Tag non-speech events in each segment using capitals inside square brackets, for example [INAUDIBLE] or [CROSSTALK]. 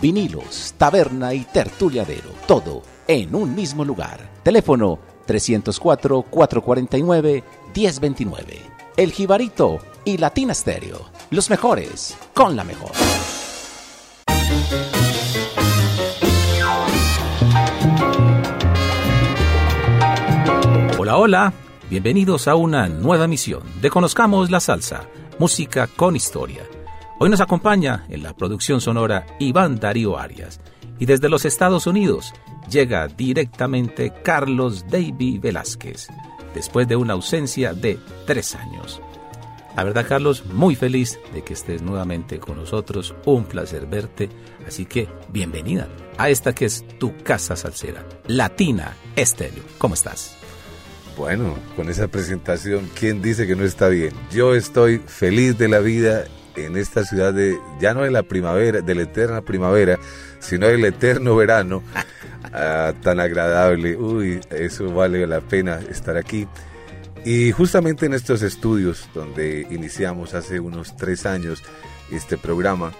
vinilos, taberna y tertuliadero, todo en un mismo lugar. Teléfono 304-449-1029. El Jibarito y Latina Stereo, los mejores con la mejor. Hola, hola, bienvenidos a una nueva misión de Conozcamos la Salsa, música con historia Hoy nos acompaña en la producción sonora Iván Darío Arias y desde los Estados Unidos llega directamente Carlos Davy Velázquez, después de una ausencia de tres años. La verdad, Carlos, muy feliz de que estés nuevamente con nosotros. Un placer verte. Así que bienvenida a esta que es tu casa salsera, Latina Estéreo. ¿Cómo estás? Bueno, con esa presentación, ¿quién dice que no está bien? Yo estoy feliz de la vida en esta ciudad de, ya no de la primavera, de la eterna primavera, sino del eterno verano, [LAUGHS] ah, tan agradable. Uy, eso vale la pena estar aquí. Y justamente en estos estudios donde iniciamos hace unos tres años este programa,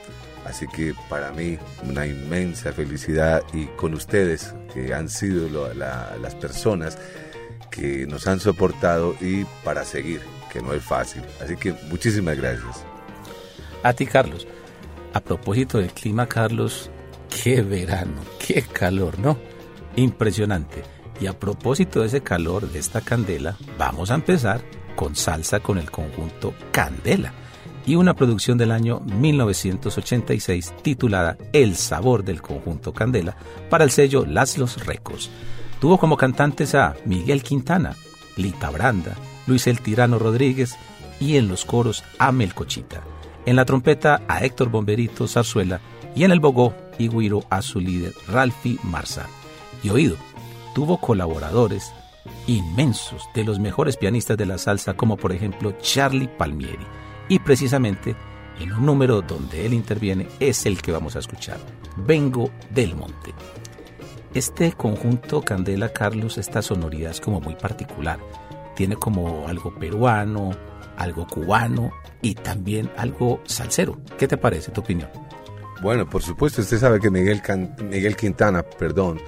así que para mí una inmensa felicidad y con ustedes que han sido las personas que nos han soportado y para seguir, que no es fácil. Así que muchísimas gracias. A ti, Carlos. A propósito del clima, Carlos, qué verano, qué calor, ¿no? Impresionante. Y a propósito de ese calor, de esta candela, vamos a empezar con salsa con el conjunto Candela y una producción del año 1986 titulada El sabor del conjunto Candela para el sello Las Los Recos. Tuvo como cantantes a Miguel Quintana, Lita Branda, Luis El Tirano Rodríguez y en los coros a Melcochita en la trompeta a Héctor Bomberito Zarzuela y en el bogó y guiro a su líder Ralphie Marza. Y oído, tuvo colaboradores inmensos de los mejores pianistas de la salsa como por ejemplo Charlie Palmieri. Y precisamente en un número donde él interviene es el que vamos a escuchar, Vengo del Monte. Este conjunto Candela Carlos, esta sonoridad es como muy particular. Tiene como algo peruano, algo cubano y también algo salsero. ¿Qué te parece tu opinión? Bueno, por supuesto, usted sabe que Miguel, Miguel Quintana, perdón,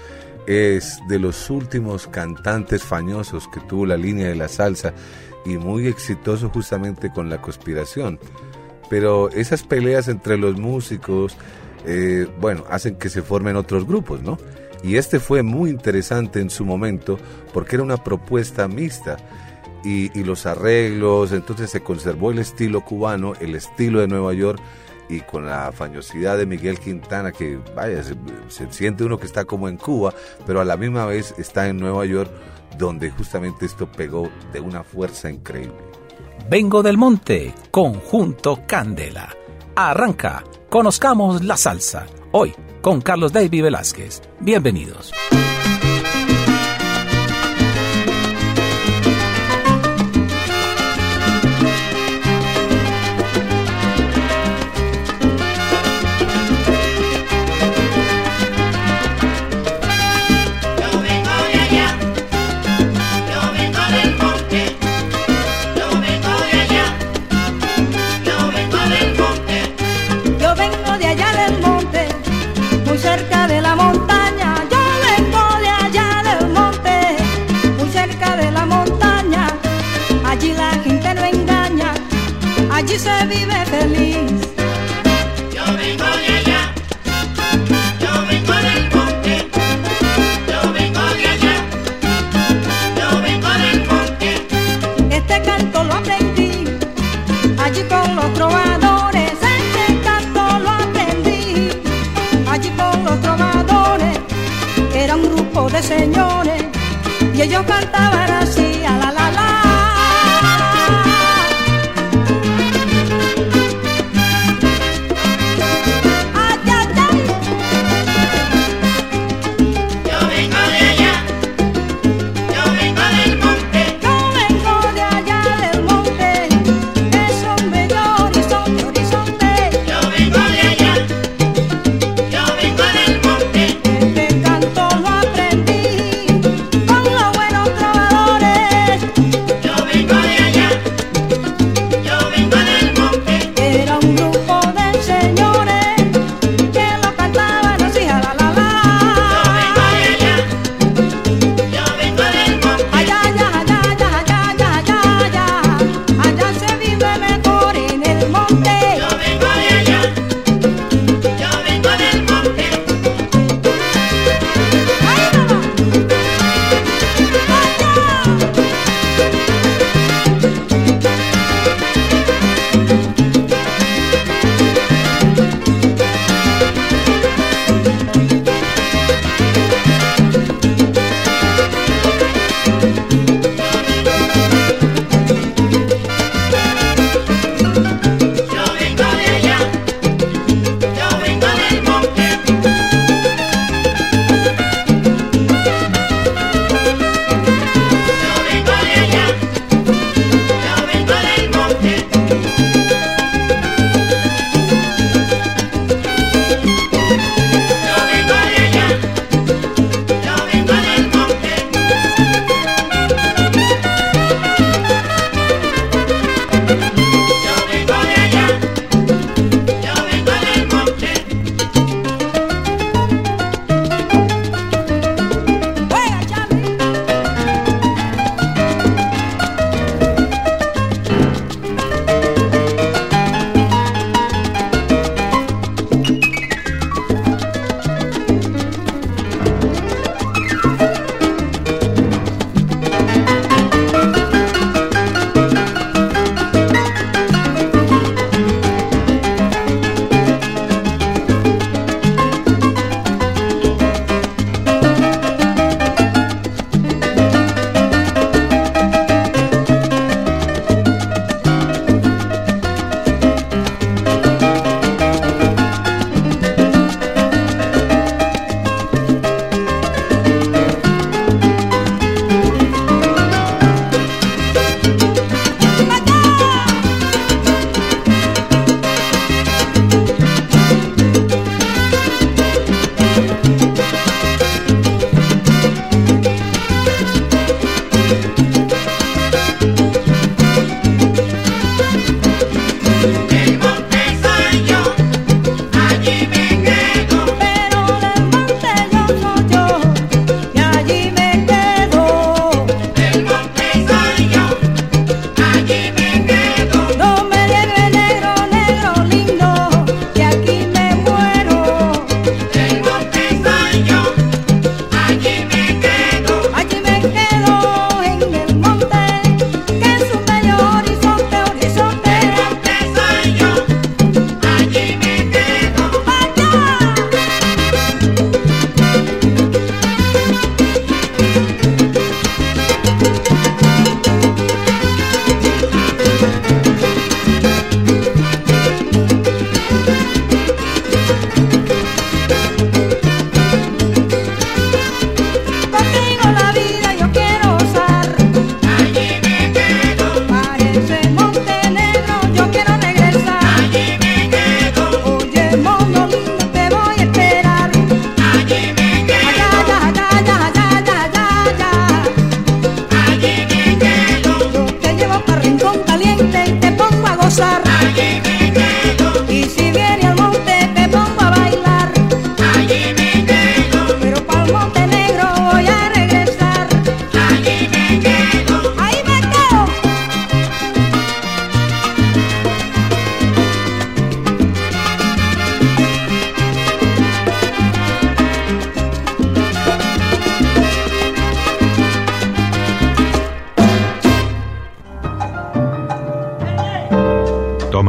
es de los últimos cantantes famosos que tuvo la línea de la salsa y muy exitoso justamente con la conspiración. Pero esas peleas entre los músicos, eh, bueno, hacen que se formen otros grupos, ¿no? Y este fue muy interesante en su momento porque era una propuesta mixta y, los arreglos, entonces se conservó el estilo cubano, el estilo de Nueva York y con la fañosidad de Miguel Quintana, que vaya, se, se, siente uno que está como en Cuba, pero a la misma vez está en Nueva York, donde justamente esto pegó de una fuerza increíble. Vengo del monte, conjunto Candela. Arranca, conozcamos la salsa. Hoy con Carlos David Velázquez. Bienvenidos.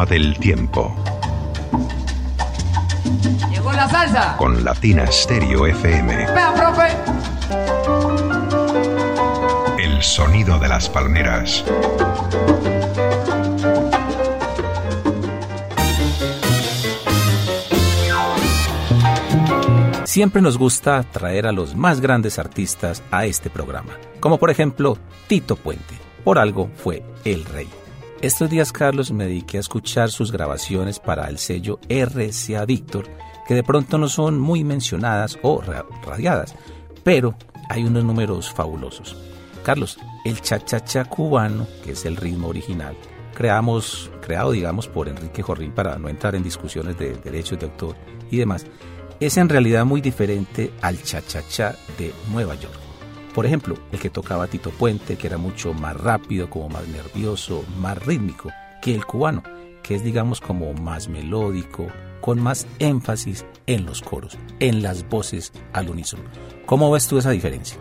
Tómate el tiempo. Llegó la salsa. Con Latina Stereo FM. Vea, profe. El sonido de las palmeras. Siempre nos gusta traer a los más grandes artistas a este programa, como por ejemplo Tito Puente. Por algo fue el rey. Estos días, Carlos, me dediqué a escuchar sus grabaciones para el sello RCA Víctor, que de pronto no son muy mencionadas o ra- radiadas, pero hay unos números fabulosos. Carlos, el cha-cha-cha cubano, que es el ritmo original, creamos, creado, digamos, por Enrique Jorrín para no entrar en discusiones de derechos de autor y demás, es en realidad muy diferente al cha-cha-cha de Nueva York. Por ejemplo, el que tocaba Tito Puente, que era mucho más rápido, como más nervioso, más rítmico que el cubano, que es digamos como más melódico, con más énfasis en los coros, en las voces al unísono. ¿Cómo ves tú esa diferencia?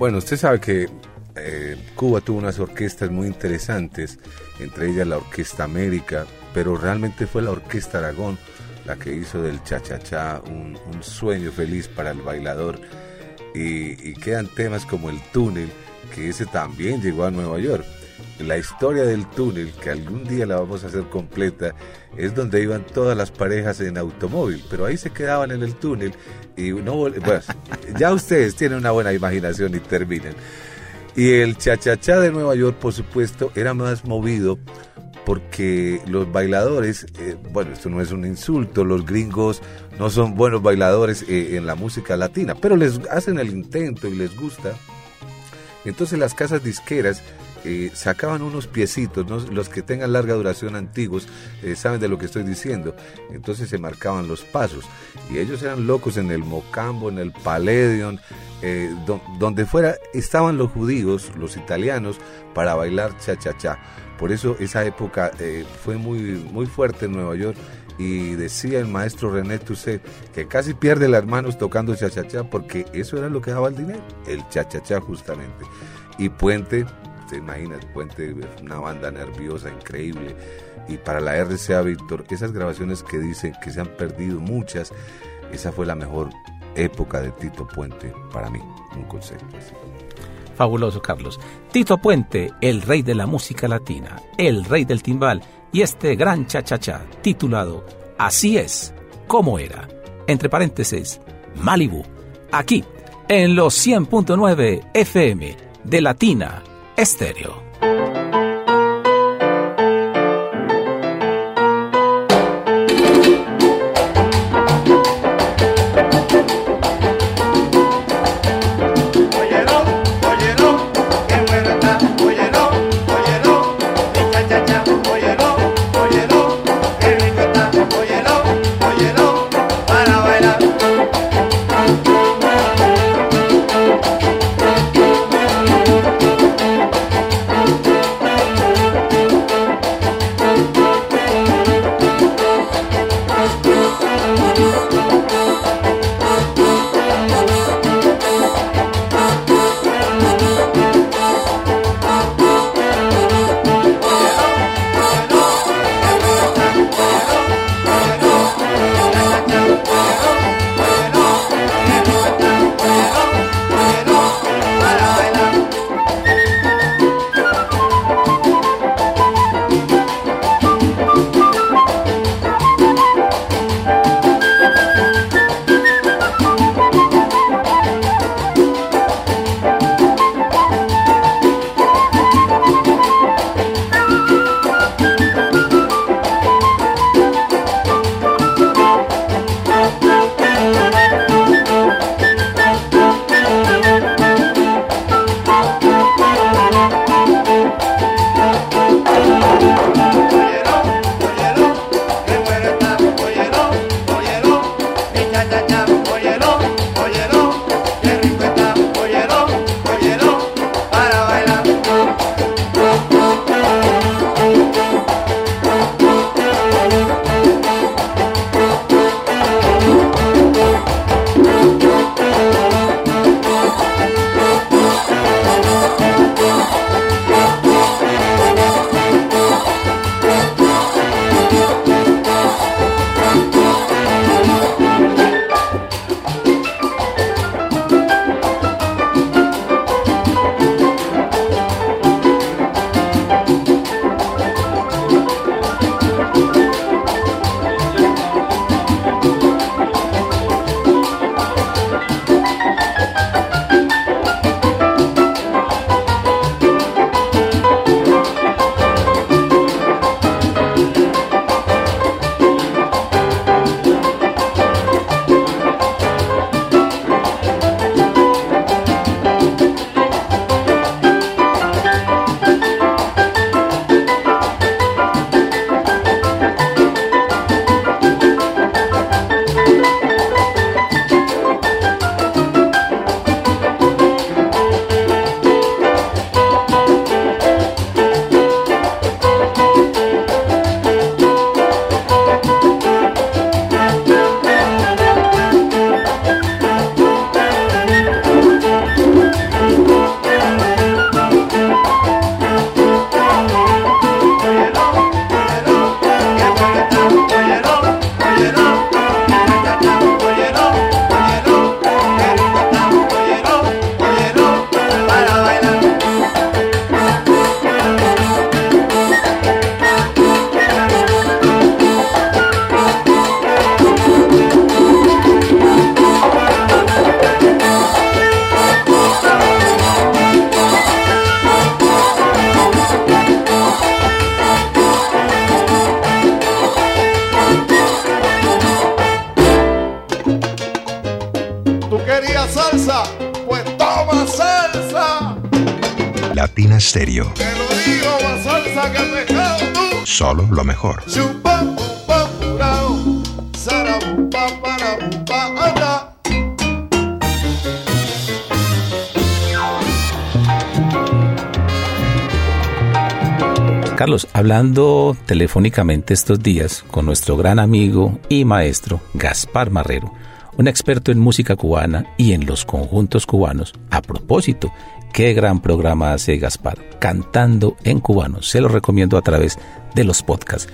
Bueno, usted sabe que eh, Cuba tuvo unas orquestas muy interesantes, entre ellas la Orquesta América, pero realmente fue la Orquesta Aragón la que hizo del cha-cha-cha un, un sueño feliz para el bailador. Y, y quedan temas como el túnel, que ese también llegó a Nueva York. La historia del túnel, que algún día la vamos a hacer completa, es donde iban todas las parejas en automóvil, pero ahí se quedaban en el túnel y no bueno, [LAUGHS] ya ustedes tienen una buena imaginación y terminan. Y el cha-cha-cha de Nueva York, por supuesto, era más movido porque los bailadores, eh, bueno, esto no es un insulto, los gringos no son buenos bailadores eh, en la música latina, pero les hacen el intento y les gusta. Entonces las casas disqueras eh, sacaban unos piecitos, los que tengan larga duración antiguos, eh, saben de lo que estoy diciendo. Entonces se marcaban los pasos. Y ellos eran locos en el Mocambo, en el Palladium, do- donde fuera estaban los judíos, los italianos, para bailar cha-cha-cha. Por eso esa época fue muy, muy fuerte en Nueva York y decía el maestro René Toussaint que casi pierde las manos tocando cha-cha-cha porque eso era lo que daba el dinero, el cha-cha-cha justamente. Y Puente, te imaginas, Puente, una banda nerviosa, increíble. Y para la RCA Víctor, esas grabaciones que dicen que se han perdido muchas, esa fue la mejor época de Tito Puente para mí, un concepto así. Fabuloso, Carlos. Tito Puente, el rey de la música latina, el rey del timbal y este gran cha-cha-cha titulado Así es, como era. Entre paréntesis, Malibu. Aquí, en los 100.9 FM de Latina Estéreo. Hablando telefónicamente estos días con nuestro gran amigo y maestro Gaspar Marrero, un experto en música cubana y en los conjuntos cubanos. A propósito, qué gran programa hace Gaspar, cantando en cubano. Se lo recomiendo a través de los podcasts.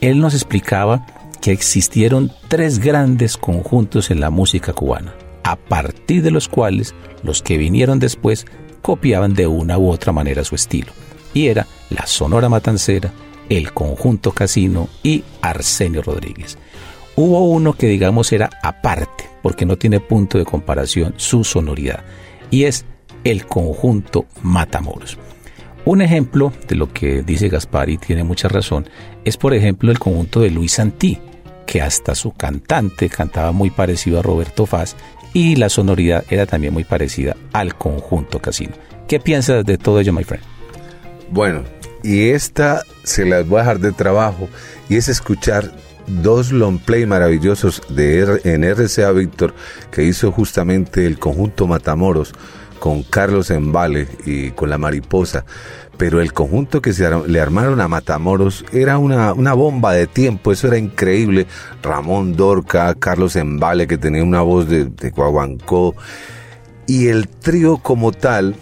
Él nos explicaba que existieron tres grandes conjuntos en la música cubana, a partir de los cuales los que vinieron después copiaban de una u otra manera su estilo. Y era la Sonora Matancera, el Conjunto Casino y Arsenio Rodríguez. Hubo uno que digamos era aparte, porque no tiene punto de comparación su sonoridad, y es el Conjunto Matamoros. Un ejemplo de lo que dice Gaspar y tiene mucha razón es por ejemplo el conjunto de Luis Santí, que hasta su cantante cantaba muy parecido a Roberto Faz y la sonoridad era también muy parecida al conjunto casino. ¿Qué piensas de todo ello, my friend? Bueno, y esta se las voy a dejar de trabajo y es escuchar dos long play maravillosos de R- en RCA Víctor que hizo justamente el conjunto Matamoros con Carlos Embale y con la mariposa. Pero el conjunto que se le armaron a Matamoros era una, bomba de tiempo, eso era increíble. Ramón Dorca, Carlos Embale, que tenía una voz de, de. Y el trío como tal,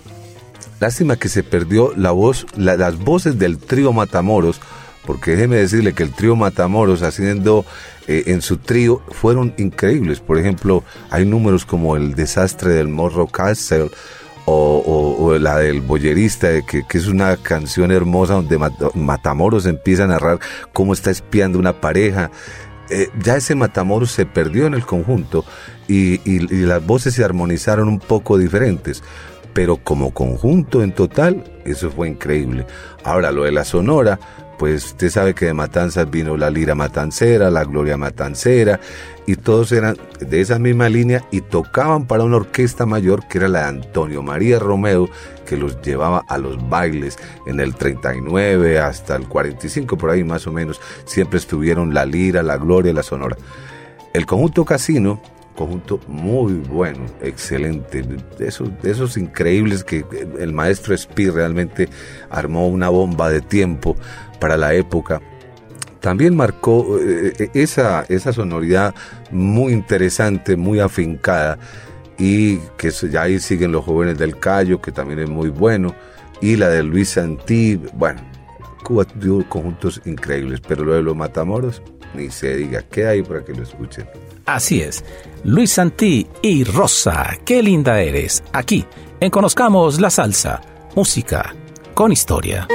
Lástima que se perdió la voz, la- las voces del trío Matamoros, porque déjeme decirle que el trío Matamoros haciendo eh, en su trío fueron increíbles. Por ejemplo, hay números como el desastre del Morro Castle o, la del boyerista, que, es una canción hermosa donde Mat- Matamoros empieza a narrar cómo está espiando una pareja. Eh, ya ese Matamoros se perdió en el conjunto y- y las voces se armonizaron un poco diferentes pero como conjunto en total, eso fue increíble. Ahora, lo de la Sonora, pues usted sabe que de Matanzas vino la Lira Matancera, la Gloria Matancera, y todos eran de esa misma línea y tocaban para una orquesta mayor que era la de Antonio María Romeo, que los llevaba a los bailes en el 39 hasta el 45, por ahí más o menos. Siempre estuvieron la Lira, la Gloria, la Sonora. El conjunto Casino, conjunto muy bueno, excelente, de esos, esos increíbles que el maestro Spi realmente armó una bomba de tiempo para la época. También marcó eh, esa, esa sonoridad muy interesante, muy afincada, y que ya ahí siguen los jóvenes del Cayo, que también es muy bueno, y la de Luis Santí, bueno, Cuba tuvo conjuntos increíbles, pero lo de los Matamoros, ni se diga, queda ahí para que lo escuchen. Así es. Luis Santí y Rosa, qué linda eres. Aquí, en Conozcamos la Salsa, música con historia.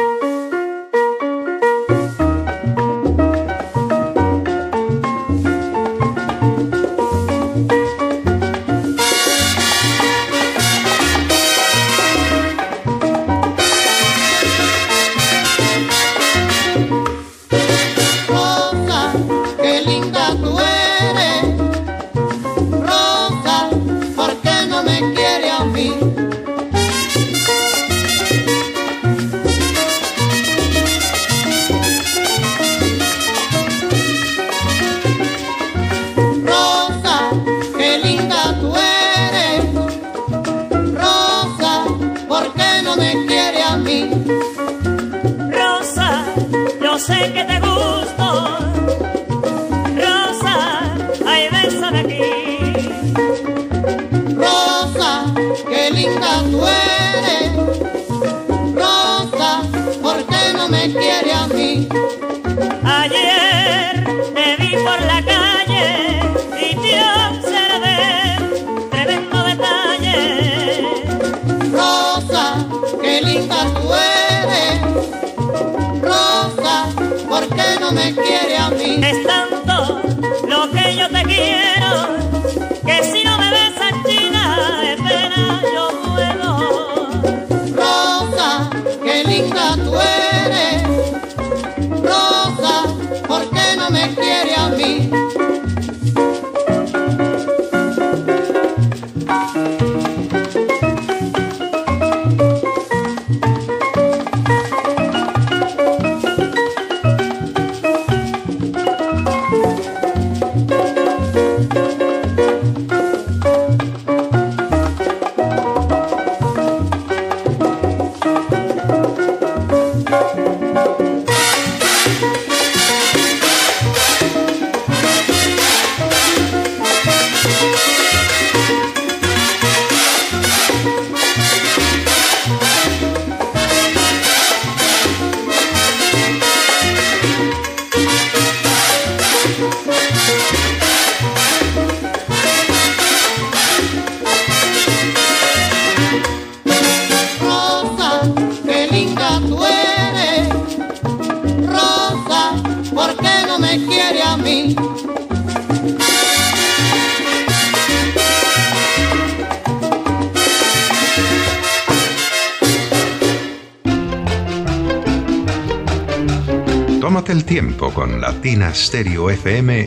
Stereo FM.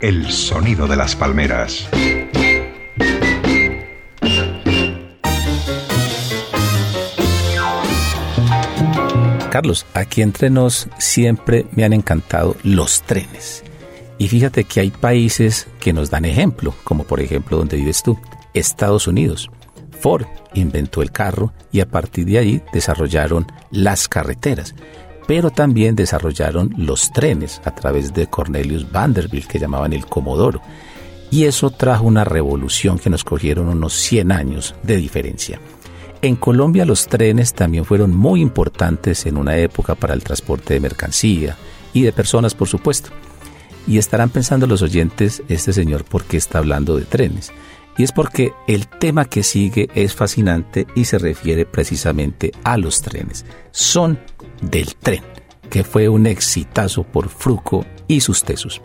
El sonido de las palmeras. Carlos, aquí entre nos siempre me han encantado los trenes. Y fíjate que hay países que nos dan ejemplo, como por ejemplo donde vives tú, Estados Unidos. Ford inventó el carro y a partir de ahí desarrollaron las carreteras, pero también desarrollaron los trenes a través de Cornelius Vanderbilt, que llamaban el Comodoro. Y eso trajo una revolución que nos cogieron unos 100 años de diferencia. En Colombia los trenes también fueron muy importantes en una época para el transporte de mercancía y de personas, por supuesto. Y estarán pensando los oyentes, este señor, ¿por qué está hablando de trenes? Y es porque el tema que sigue es fascinante y se refiere precisamente a los trenes. Son del tren, que fue un exitazo por Fruco y sus tesos.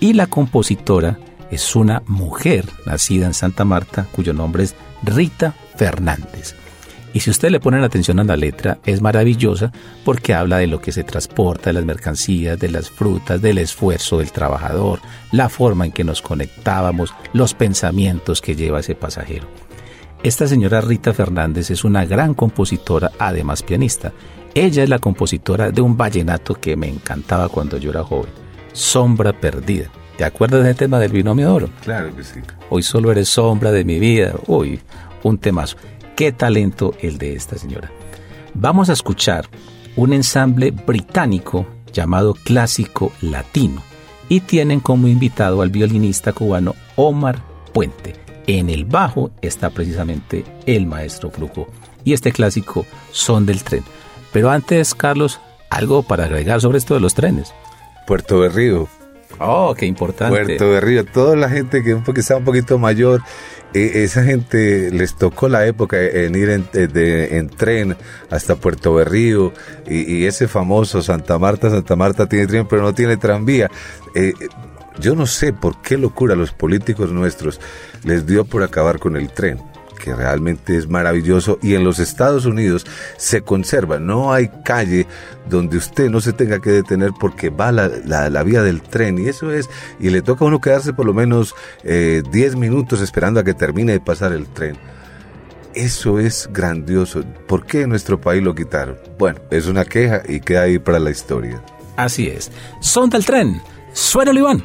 Y la compositora es una mujer nacida en Santa Marta, cuyo nombre es Rita Fernández. Y si usted le pone atención a la letra, es maravillosa porque habla de lo que se transporta, de las mercancías, de las frutas, del esfuerzo del trabajador, la forma en que nos conectábamos, los pensamientos que lleva ese pasajero. Esta señora Rita Fernández es una gran compositora, además pianista. Ella es la compositora de un vallenato que me encantaba cuando yo era joven, Sombra Perdida. ¿Te acuerdas del tema del binomio de oro? Claro que sí. Hoy solo eres sombra de mi vida. Uy, un temazo. Qué talento el de esta señora. Vamos a escuchar un ensamble británico llamado Clásico Latino y tienen como invitado al violinista cubano Omar Puente. En el bajo está precisamente el maestro Flujo y este clásico son del tren. Pero antes, Carlos, algo para agregar sobre esto de los trenes. Puerto Berrío. Oh, qué importante. Puerto Berrío. Toda la gente que, un está un poquito mayor, eh, esa gente les tocó la época en ir en, de- en tren hasta Puerto Berrío y, y ese famoso Santa Marta, Santa Marta tiene tren pero no tiene tranvía. Eh, yo no sé por qué locura los políticos nuestros les dio por acabar con el tren que realmente es maravilloso y en los Estados Unidos se conserva, no hay calle donde usted no se tenga que detener porque va la, la- vía del tren y eso es, y le toca a uno quedarse por lo menos eh, 10 minutos esperando a que termine de pasar el tren. Eso es grandioso. ¿Por qué en nuestro país lo quitaron? Bueno, es una queja y queda ahí para la historia. Así es. Son del tren. Suena Iván.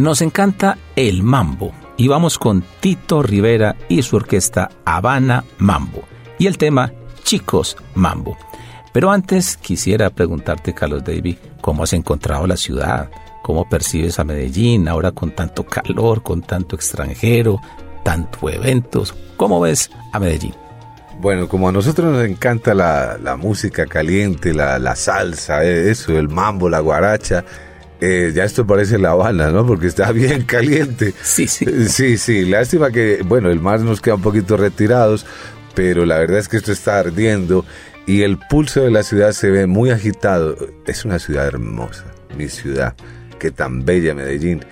Nos encanta el mambo y vamos con Tito Rivera y su orquesta Habana Mambo y el tema Chicos Mambo. Pero antes quisiera preguntarte, Carlos David, ¿cómo has encontrado la ciudad? ¿Cómo percibes a Medellín ahora con tanto calor, con tanto extranjero, tanto eventos? ¿Cómo ves a Medellín? Bueno, como a nosotros nos encanta la, la música caliente, la, la salsa, eh, eso, el mambo, la guaracha, eh, ya esto parece La Habana, ¿no? Porque está [LAUGHS] bien caliente. Sí, sí. Sí, sí, lástima que, bueno, el mar nos queda un poquito retirados, pero la verdad es que esto está ardiendo y el pulso de la ciudad se ve muy agitado. Es una ciudad hermosa, mi ciudad, que tan bella Medellín.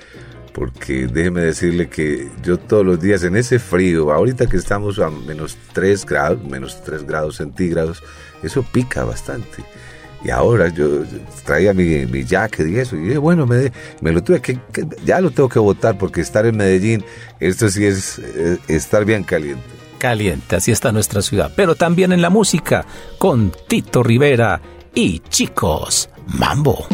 Porque déjeme decirle que yo todos los días en ese frío, ahorita que estamos a menos 3 grados, menos 3 grados centígrados, eso pica bastante. Y ahora yo traía mi, mi jacket y eso, y bueno, me, me lo tuve que, que- ya lo tengo que votar porque estar en Medellín, esto sí es eh, estar bien caliente. Caliente, así está nuestra ciudad, pero también en la música, con Tito Rivera y Chicos Mambo.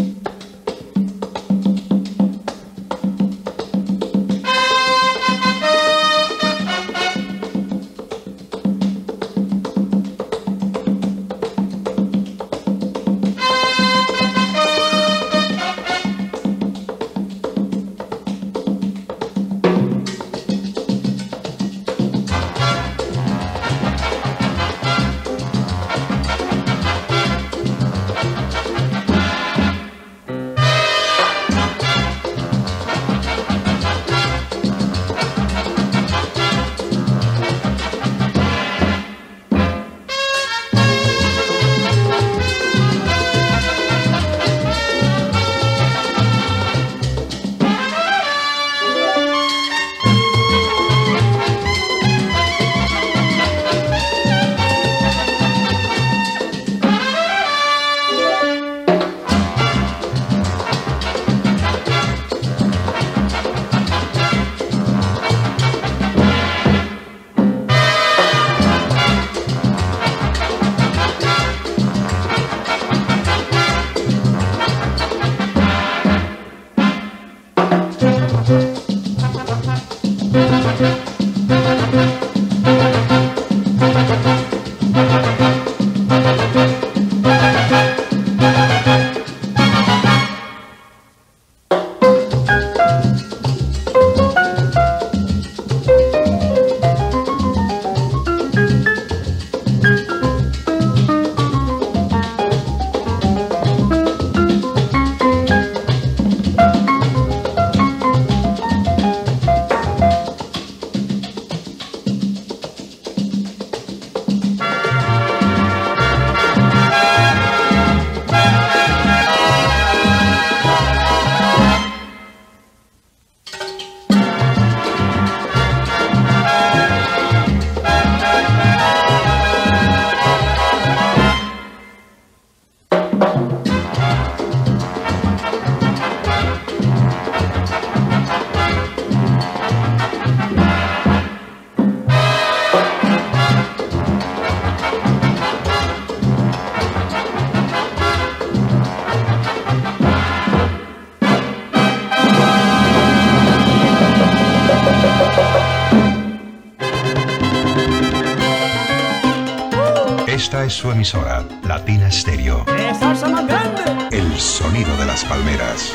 Su emisora, Latina Stereo. ¡Qué salsa más grande! El sonido de las palmeras.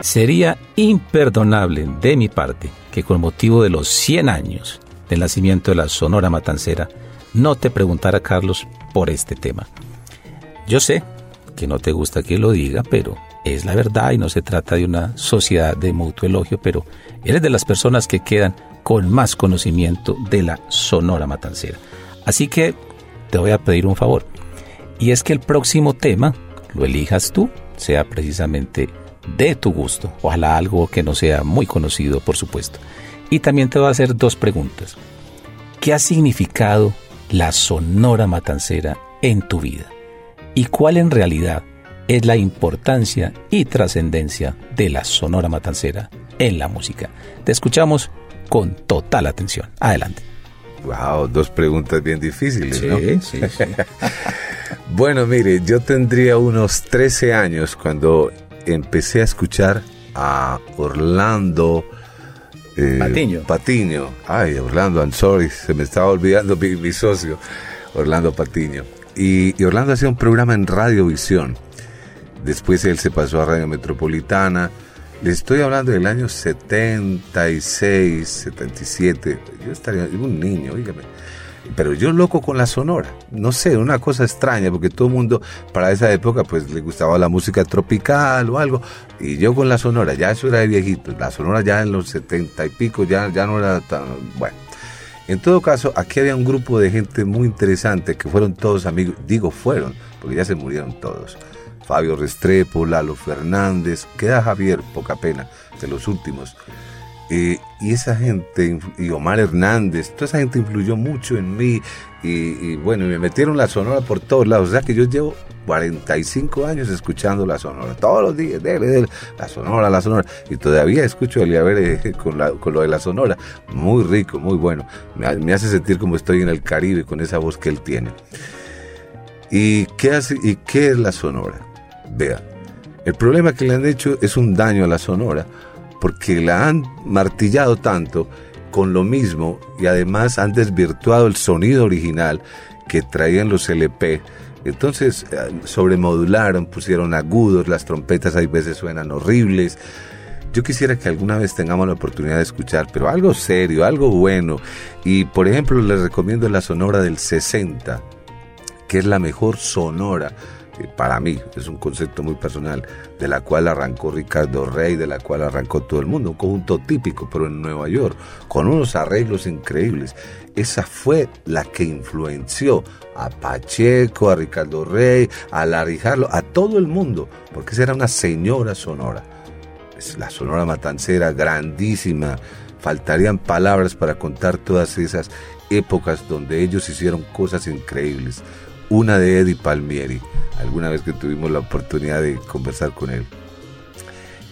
Sería imperdonable de mi parte que con motivo de los 100 años del nacimiento de la Sonora Matancera no te preguntara, Carlos, por este tema. Yo sé que no te gusta que lo diga, pero es la verdad y no se trata de una sociedad de mutuo elogio, pero eres de las personas que quedan con más conocimiento de la Sonora Matancera. Así que te voy a pedir un favor, y es que el próximo tema lo elijas tú, sea precisamente de tu gusto, ojalá algo que no sea muy conocido, por supuesto. Y también te voy a hacer dos preguntas. ¿Qué ha significado la Sonora Matancera en tu vida? ¿Y cuál en realidad es la importancia y trascendencia de la Sonora Matancera en la música? Te escuchamos con total atención. Adelante. Wow, dos preguntas bien difíciles, ¿no? sí, [LAUGHS] sí. Bueno, mire, yo tendría unos 13 años cuando empecé a escuchar a Orlando eh, Patiño. Patiño. Ay, Orlando, I'm sorry, se me estaba olvidando mi, mi socio, Orlando Patiño. Y, y Orlando hacía un programa en Radiovisión. Después él se pasó a Radio Metropolitana. Le estoy hablando del año 76, 77. Yo estaría un niño, dígame. Pero yo loco con la sonora. No sé, una cosa extraña, porque todo el mundo para esa época pues le gustaba la música tropical o algo. Y yo con la sonora, ya eso era de viejito. La sonora ya en los 70 y pico ya, ya no era tan... Bueno. En todo caso, aquí había un grupo de gente muy interesante que fueron todos amigos. Digo fueron, porque ya se murieron todos. Fabio Restrepo, Lalo Fernández, queda Javier, poca pena, de los últimos. Eh, y esa gente, y Omar Hernández, toda esa gente influyó mucho en mí. Y, y bueno, me metieron la sonora por todos lados. O sea que yo llevo 45 años escuchando la sonora. Todos los días, dele, dele, la sonora, la sonora. Y todavía escucho [LAUGHS] con, la- con lo de la sonora. Muy rico, muy bueno. Me, me hace sentir como estoy en el Caribe con esa voz que él tiene. ¿Y qué, hace, ¿Y qué es la sonora? Vea, el problema que le han hecho es un daño a la sonora porque la han martillado tanto con lo mismo y además han desvirtuado el sonido original que traían los LP. Entonces eh, sobremodularon, pusieron agudos, las trompetas hay veces suenan horribles. Yo quisiera que alguna vez tengamos la oportunidad de escuchar, pero algo serio, algo bueno. Y por ejemplo les recomiendo la sonora del 60, que es la mejor sonora para mí, es un concepto muy personal, de la cual arrancó Ricardo Rey, de la cual arrancó todo el mundo, un conjunto típico, pero en Nueva York, con unos arreglos increíbles. Esa fue la que influenció a Pacheco, a Ricardo Rey, a Larry a todo el mundo, porque esa era una señora sonora. Es la sonora matancera, grandísima. Faltarían palabras para contar todas esas épocas donde ellos hicieron cosas increíbles. Una de Eddie Palmieri, alguna vez que tuvimos la oportunidad de conversar con él.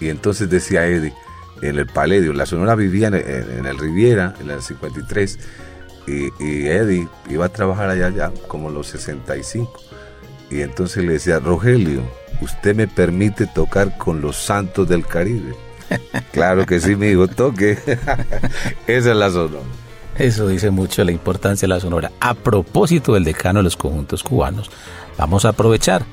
Y entonces decía Eddie, en el Paledio, la Sonora vivía en, en- en el Riviera, en el 53, y, y Eddie iba a trabajar allá ya como los 65. Y entonces le decía, Rogelio, usted me permite tocar con los santos del Caribe. [LAUGHS] claro que sí, mi hijo, toque. [LAUGHS] Esa es la Sonora. Eso dice mucho la importancia de la sonora. A propósito del decano de los conjuntos cubanos, vamos a aprovechar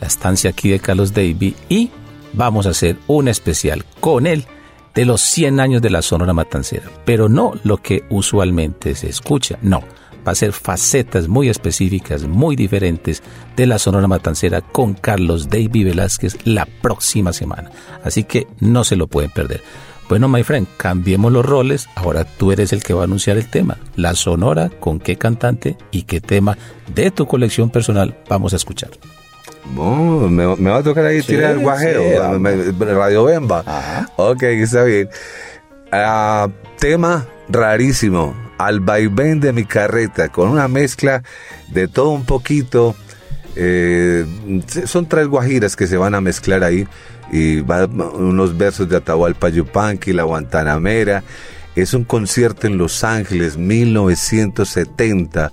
la estancia aquí de Carlos Davy y vamos a hacer un especial con él de los 100 años de la Sonora Matancera. Pero no lo que usualmente se escucha, no. Va a ser facetas muy específicas, muy diferentes de la Sonora Matancera con Carlos Davy Velázquez la próxima semana. Así que no se lo pueden perder. Bueno, my friend, cambiemos los roles. Ahora tú eres el que va a anunciar el tema. La sonora, con qué cantante y qué tema de tu colección personal vamos a escuchar. No, me, me va a tocar ahí Sí, tirar el sí, me- Radio Bemba. Ajá. Ok, está bien. Ah, tema rarísimo, al vaivén de mi carreta, con una mezcla de todo un poquito. eh, son tres guajiras que se van a mezclar ahí y va unos versos de Atahualpa Yupanqui, la Guantanamera. Es un concierto en Los Ángeles, 1970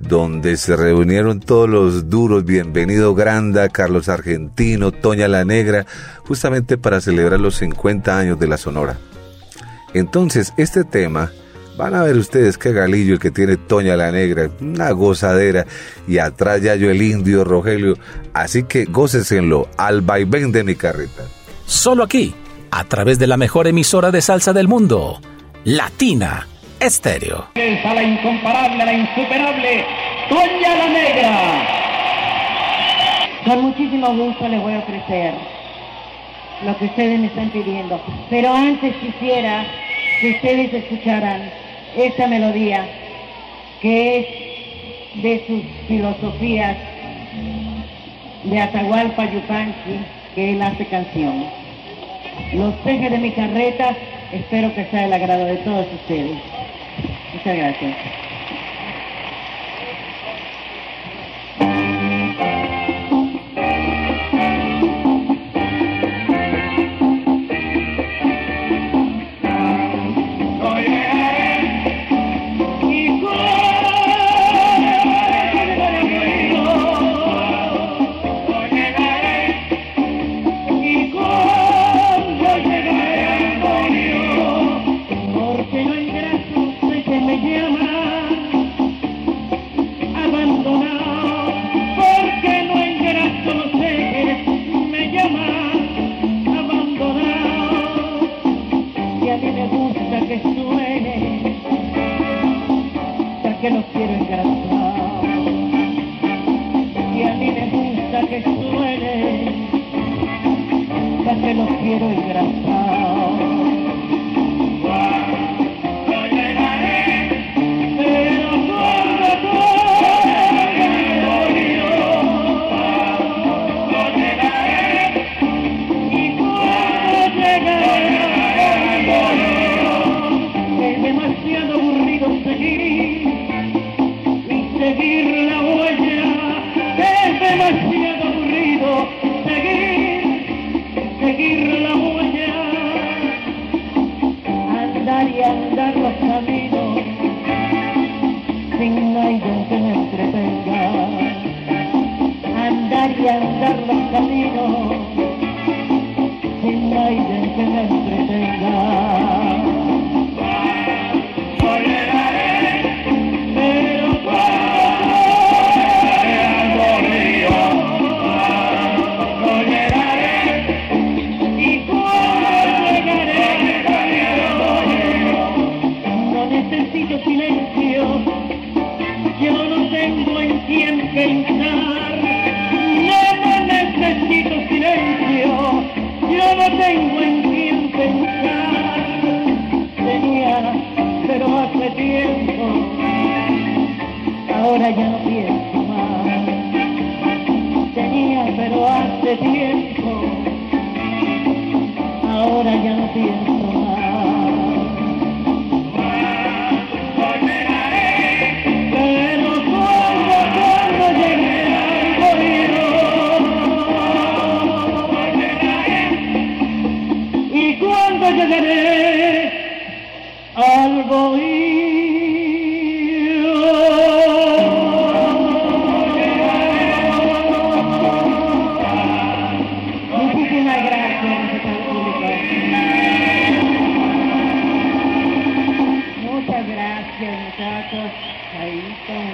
donde se reunieron todos los duros, bienvenido Granda, Carlos Argentino, Toña la Negra, justamente para celebrar los 50 años de la Sonora. Entonces, este tema, van a ver ustedes qué galillo el que tiene Toña la Negra, una gozadera, y atrás ya yo el indio Rogelio, así que gócesenlo al vaivén de mi carreta. Solo aquí, a través de la mejor emisora de salsa del mundo, Latina Estéreo. a la incomparable, a la insuperable Toña la Negra. Con muchísimo gusto les voy a ofrecer lo que ustedes me están pidiendo. Pero antes quisiera que ustedes escucharan esta melodía que es de sus filosofías de Atahualpa Yupanqui, que él hace canción. Los peces de mi carreta, espero que sea el agrado de todos ustedes. Muchas gracias. Quiero engrasar. Y a mí me gusta que suene, porque los quiero engrasar.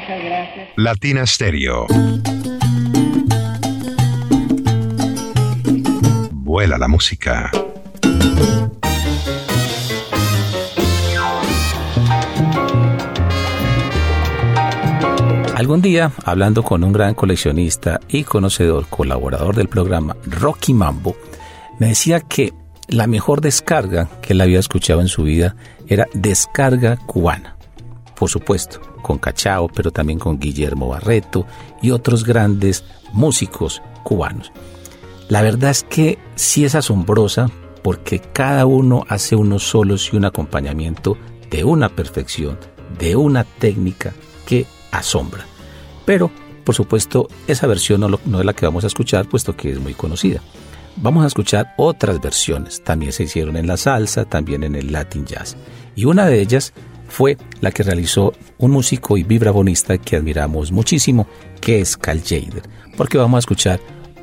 Muchas gracias. Latina Stereo. Vuela la música. Algún día, hablando con un gran coleccionista y conocedor, colaborador del programa, Rocky Mambo, me decía que la mejor descarga que él había escuchado en su vida era descarga cubana. Por supuesto, con Cachao, pero también con Guillermo Barreto y otros grandes músicos cubanos. La verdad es que sí es asombrosa porque cada uno hace unos solos y un acompañamiento de una perfección, de una técnica que asombra. Pero, por supuesto, esa versión no, lo- no es la que vamos a escuchar, puesto que es muy conocida. Vamos a escuchar otras versiones. También se hicieron en la salsa, también en el Latin Jazz. Y una de ellas fue la que realizó un músico y vibrafonista que admiramos muchísimo, que es Cal Jader. Porque vamos a escuchar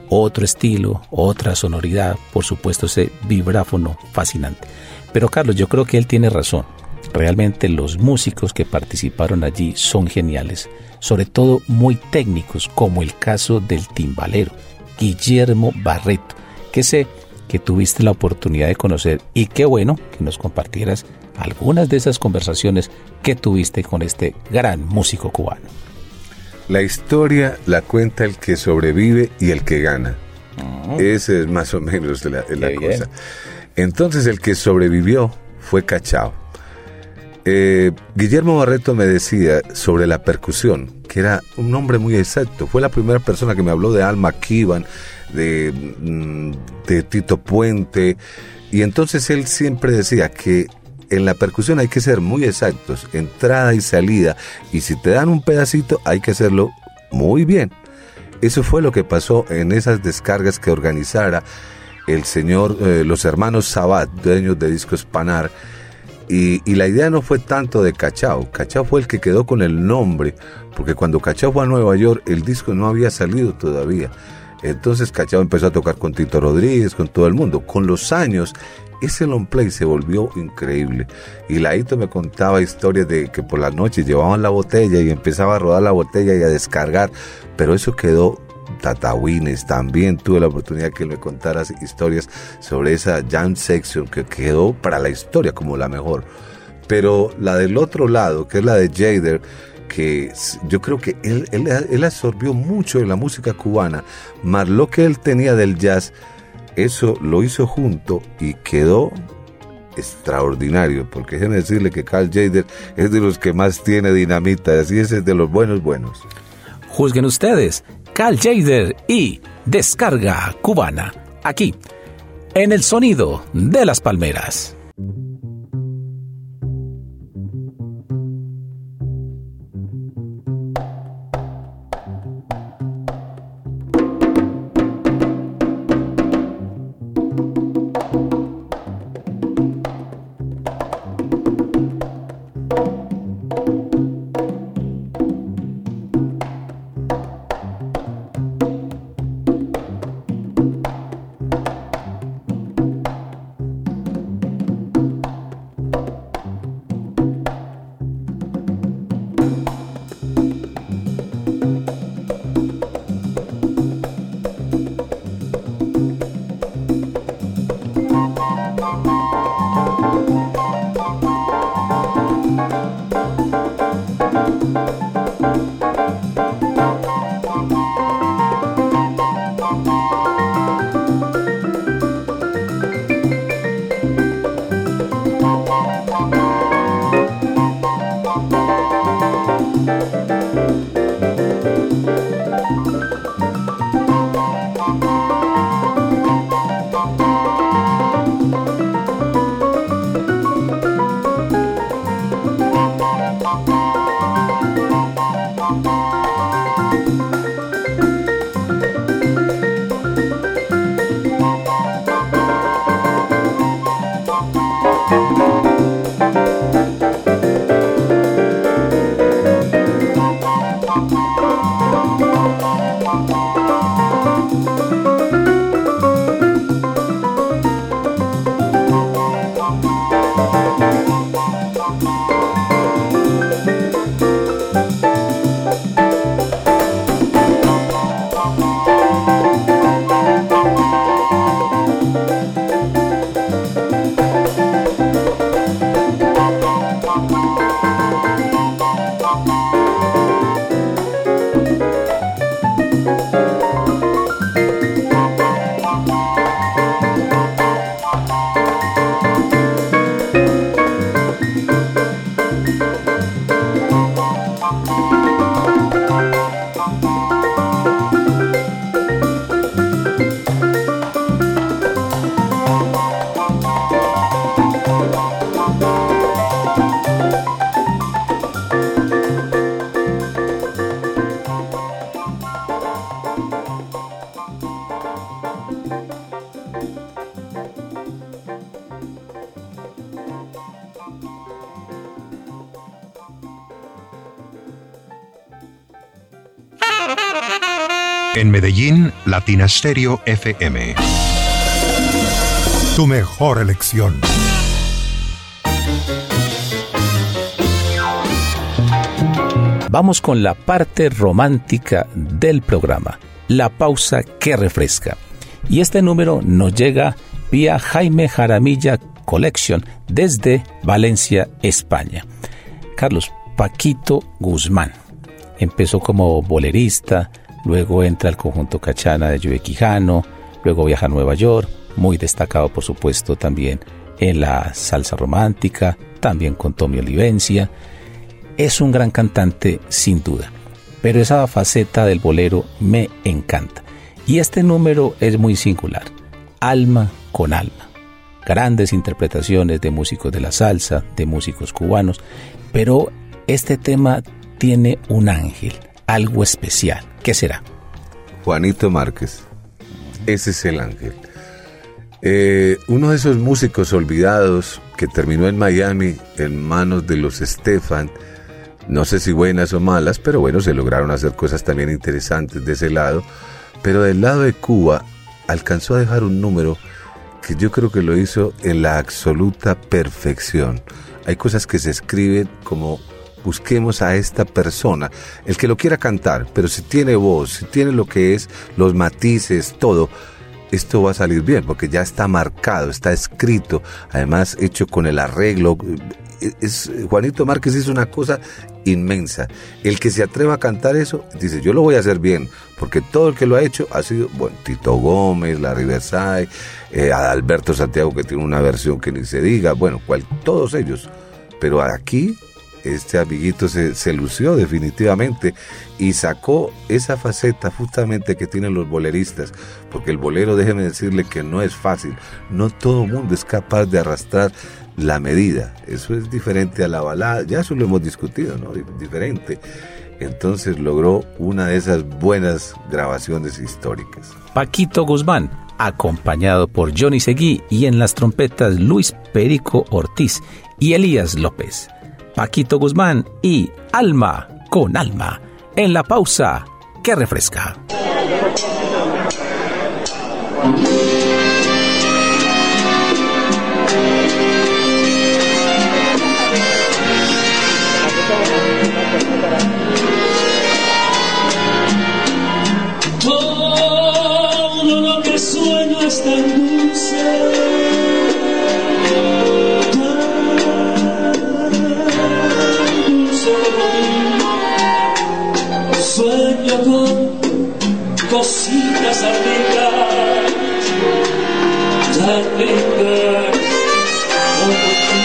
otro estilo, otra sonoridad, por supuesto ese vibráfono fascinante. Pero Carlos, yo creo que él tiene razón. Realmente los músicos que participaron allí son geniales, sobre todo muy técnicos, como el caso del timbalero, Guillermo Barreto, que sé que tuviste la oportunidad de conocer y qué bueno que nos compartieras algunas de esas conversaciones que tuviste con este gran músico cubano. La historia la cuenta el que sobrevive y el que gana. Ese es más o menos la, la cosa. Entonces el que sobrevivió fue Cachao. Eh, Guillermo Barreto me decía sobre la percusión, que era un nombre muy exacto. Fue la primera persona que me habló de Alma Kivan, de, mm, de Tito Puente. Y entonces él siempre decía que en la percusión hay que ser muy exactos, entrada y salida. Y si te dan un pedacito, hay que hacerlo muy bien. Eso fue lo que pasó en esas descargas que organizara el señor, eh, los hermanos Sabat, dueños de Discos Panar. Y, y la idea no fue tanto de Cachao. Cachao fue el que quedó con el nombre, porque cuando Cachao fue a Nueva York, el disco no había salido todavía. Entonces Cachao empezó a tocar con Tito Rodríguez, con todo el mundo. Con los años, ese long play se volvió increíble. Y Laito me contaba historias de que por las noches llevaban la botella y empezaba a rodar la botella y a descargar. Pero eso quedó Tatawines. También tuve la oportunidad que me contara historias sobre esa jam section que quedó para la historia como la mejor. Pero la del otro lado, que es la de Jader, que yo creo que él, él, absorbió mucho de la música cubana, más lo que él tenía del jazz, eso lo hizo junto y quedó extraordinario, porque déjenme decirle que Carl Jader es de los que más tiene dinamita, así es, es de los buenos buenos. Juzguen ustedes, Cal Jader y Descarga Cubana, aquí, en el sonido de las palmeras. Latina Stereo FM. Tu mejor elección. Vamos con la parte romántica del programa, la pausa que refresca. Y este número nos llega vía Jaime Jaramilla Collection desde Valencia, España. Carlos Paquito Guzmán empezó como bolerista, luego entra al conjunto Cachana de Lluve Quijano, luego viaja a Nueva York, muy destacado por supuesto también en la salsa romántica, también con Tommy Olivencia. Es un gran cantante sin duda, pero esa faceta del bolero me encanta. Y este número es muy singular, alma con alma. Grandes interpretaciones de músicos de la salsa, de músicos cubanos, pero este tema tiene un ángel, algo especial. ¿Qué será? Juanito Márquez. Ese es el ángel. Eh, uno de esos músicos olvidados que terminó en Miami en manos de los Stefan, no sé si buenas o malas, pero bueno, se lograron hacer cosas también interesantes de ese lado. Pero del lado de Cuba alcanzó a dejar un número que yo creo que lo hizo en la absoluta perfección. Hay cosas que se escriben como busquemos a esta persona, el que lo quiera cantar, pero si tiene voz, si tiene lo que es, los matices, todo, esto va a salir bien, porque ya está marcado, está escrito, además hecho con el arreglo. Es, Juanito Márquez hizo una cosa inmensa. El que se atreva a cantar eso, dice, yo lo voy a hacer bien, porque todo el que lo ha hecho ha sido, bueno, Tito Gómez, Larry Versailles, eh, Adalberto Santiago, que tiene una versión que ni se diga, bueno, cual, todos ellos. Pero aquí este amiguito se, lució definitivamente y sacó esa faceta justamente que tienen los boleristas, porque el bolero, déjeme decirle que no es fácil, no todo mundo es capaz de arrastrar la medida, eso es diferente a la balada, ya eso lo hemos discutido, ¿no? Diferente. Entonces logró una de esas buenas grabaciones históricas. Paquito Guzmán, acompañado por Johnny Seguí y en las trompetas Luis Perico Ortiz y Elías López. Paquito Guzmán y Alma con Alma en la pausa que refresca. Cositas arriba, tan como tú.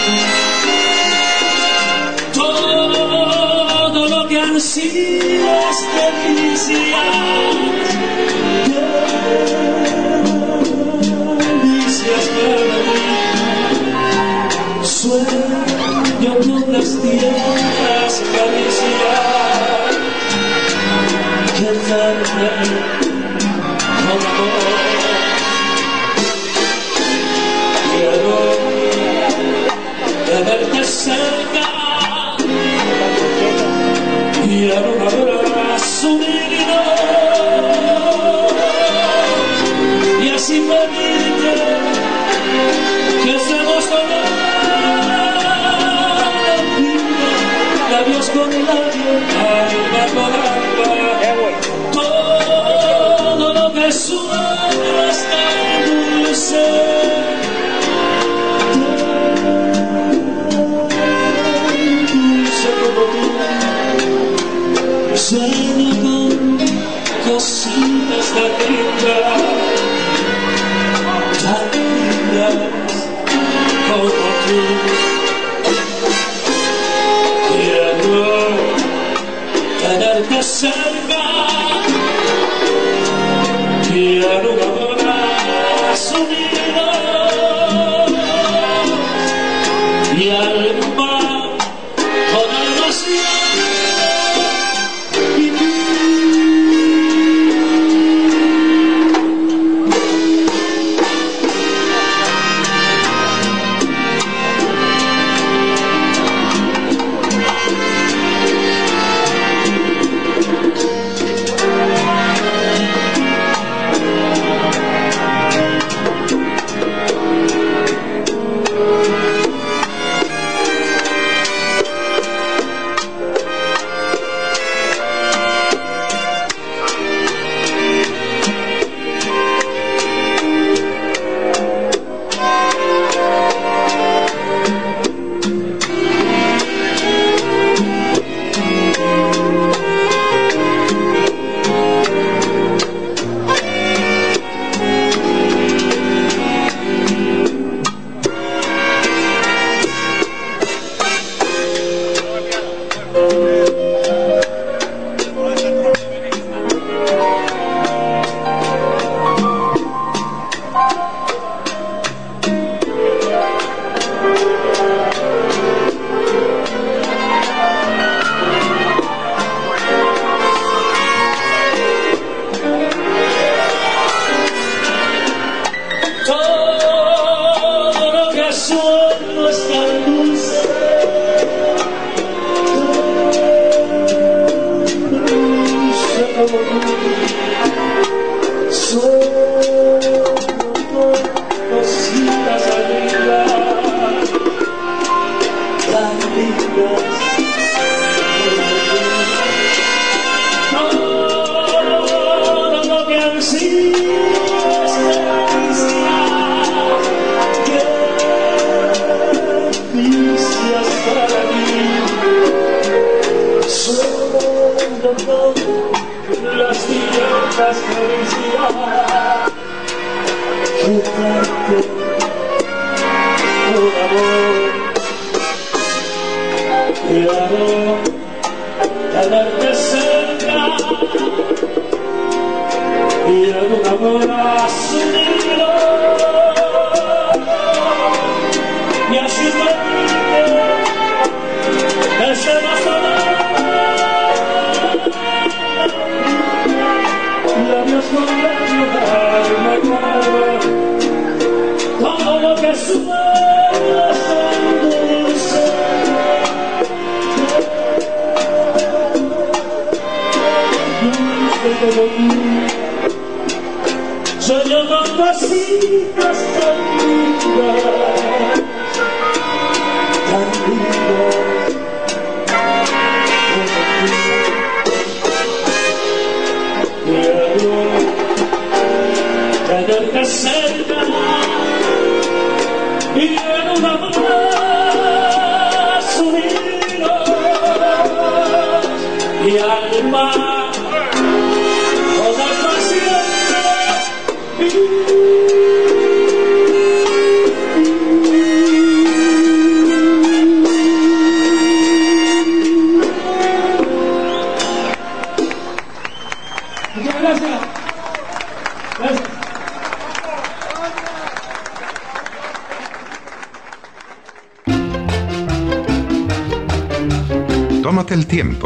Todo lo que ansío es delicias, delicias para mí. Sueño con las tierras caricias que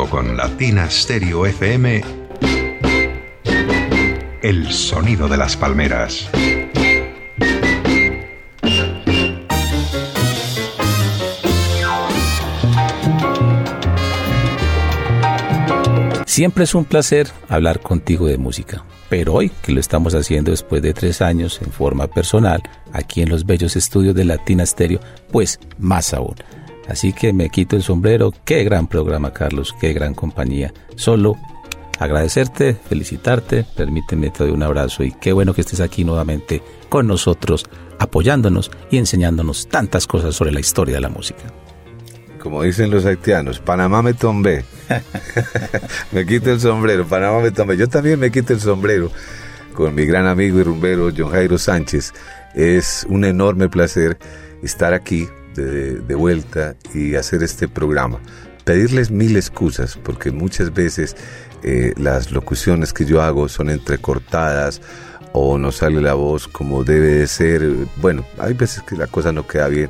con Latina Stereo FM. El sonido de las palmeras. Siempre es un placer hablar contigo de música, pero hoy que lo estamos haciendo después de tres años en forma personal, aquí en los bellos estudios de Latina Stereo, pues más aún. Así que me quito el sombrero, qué gran programa Carlos, qué gran compañía. Solo agradecerte, felicitarte, permíteme te doy un abrazo y qué bueno que estés aquí nuevamente con nosotros, apoyándonos y enseñándonos tantas cosas sobre la historia de la música. Como dicen los haitianos, Panamá me tombé. [LAUGHS] [LAUGHS] me quito el sombrero, Panamá me tombé. Yo también me quito el sombrero con mi gran amigo y rumbero John Jairo Sánchez. Es un enorme placer estar aquí de, de vuelta y hacer este programa. Pedirles mil excusas porque muchas veces eh, las locuciones que yo hago son entrecortadas o no sale la voz como debe de ser. Bueno, hay veces que la cosa no queda bien.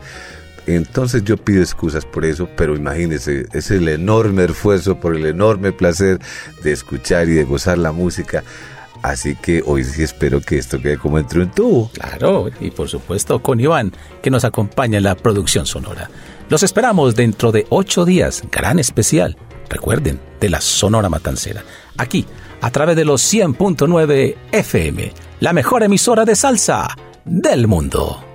Entonces yo pido excusas por eso, pero imagínense, es el enorme esfuerzo por el enorme placer de escuchar y de gozar la música. Así que hoy sí espero que esto quede como entre un tubo. Claro, y por supuesto con Iván, que nos acompaña en la producción sonora. Los esperamos dentro de ocho días, gran especial, recuerden, de la Sonora Matancera, aquí, a través de los 100.9 FM, la mejor emisora de salsa del mundo.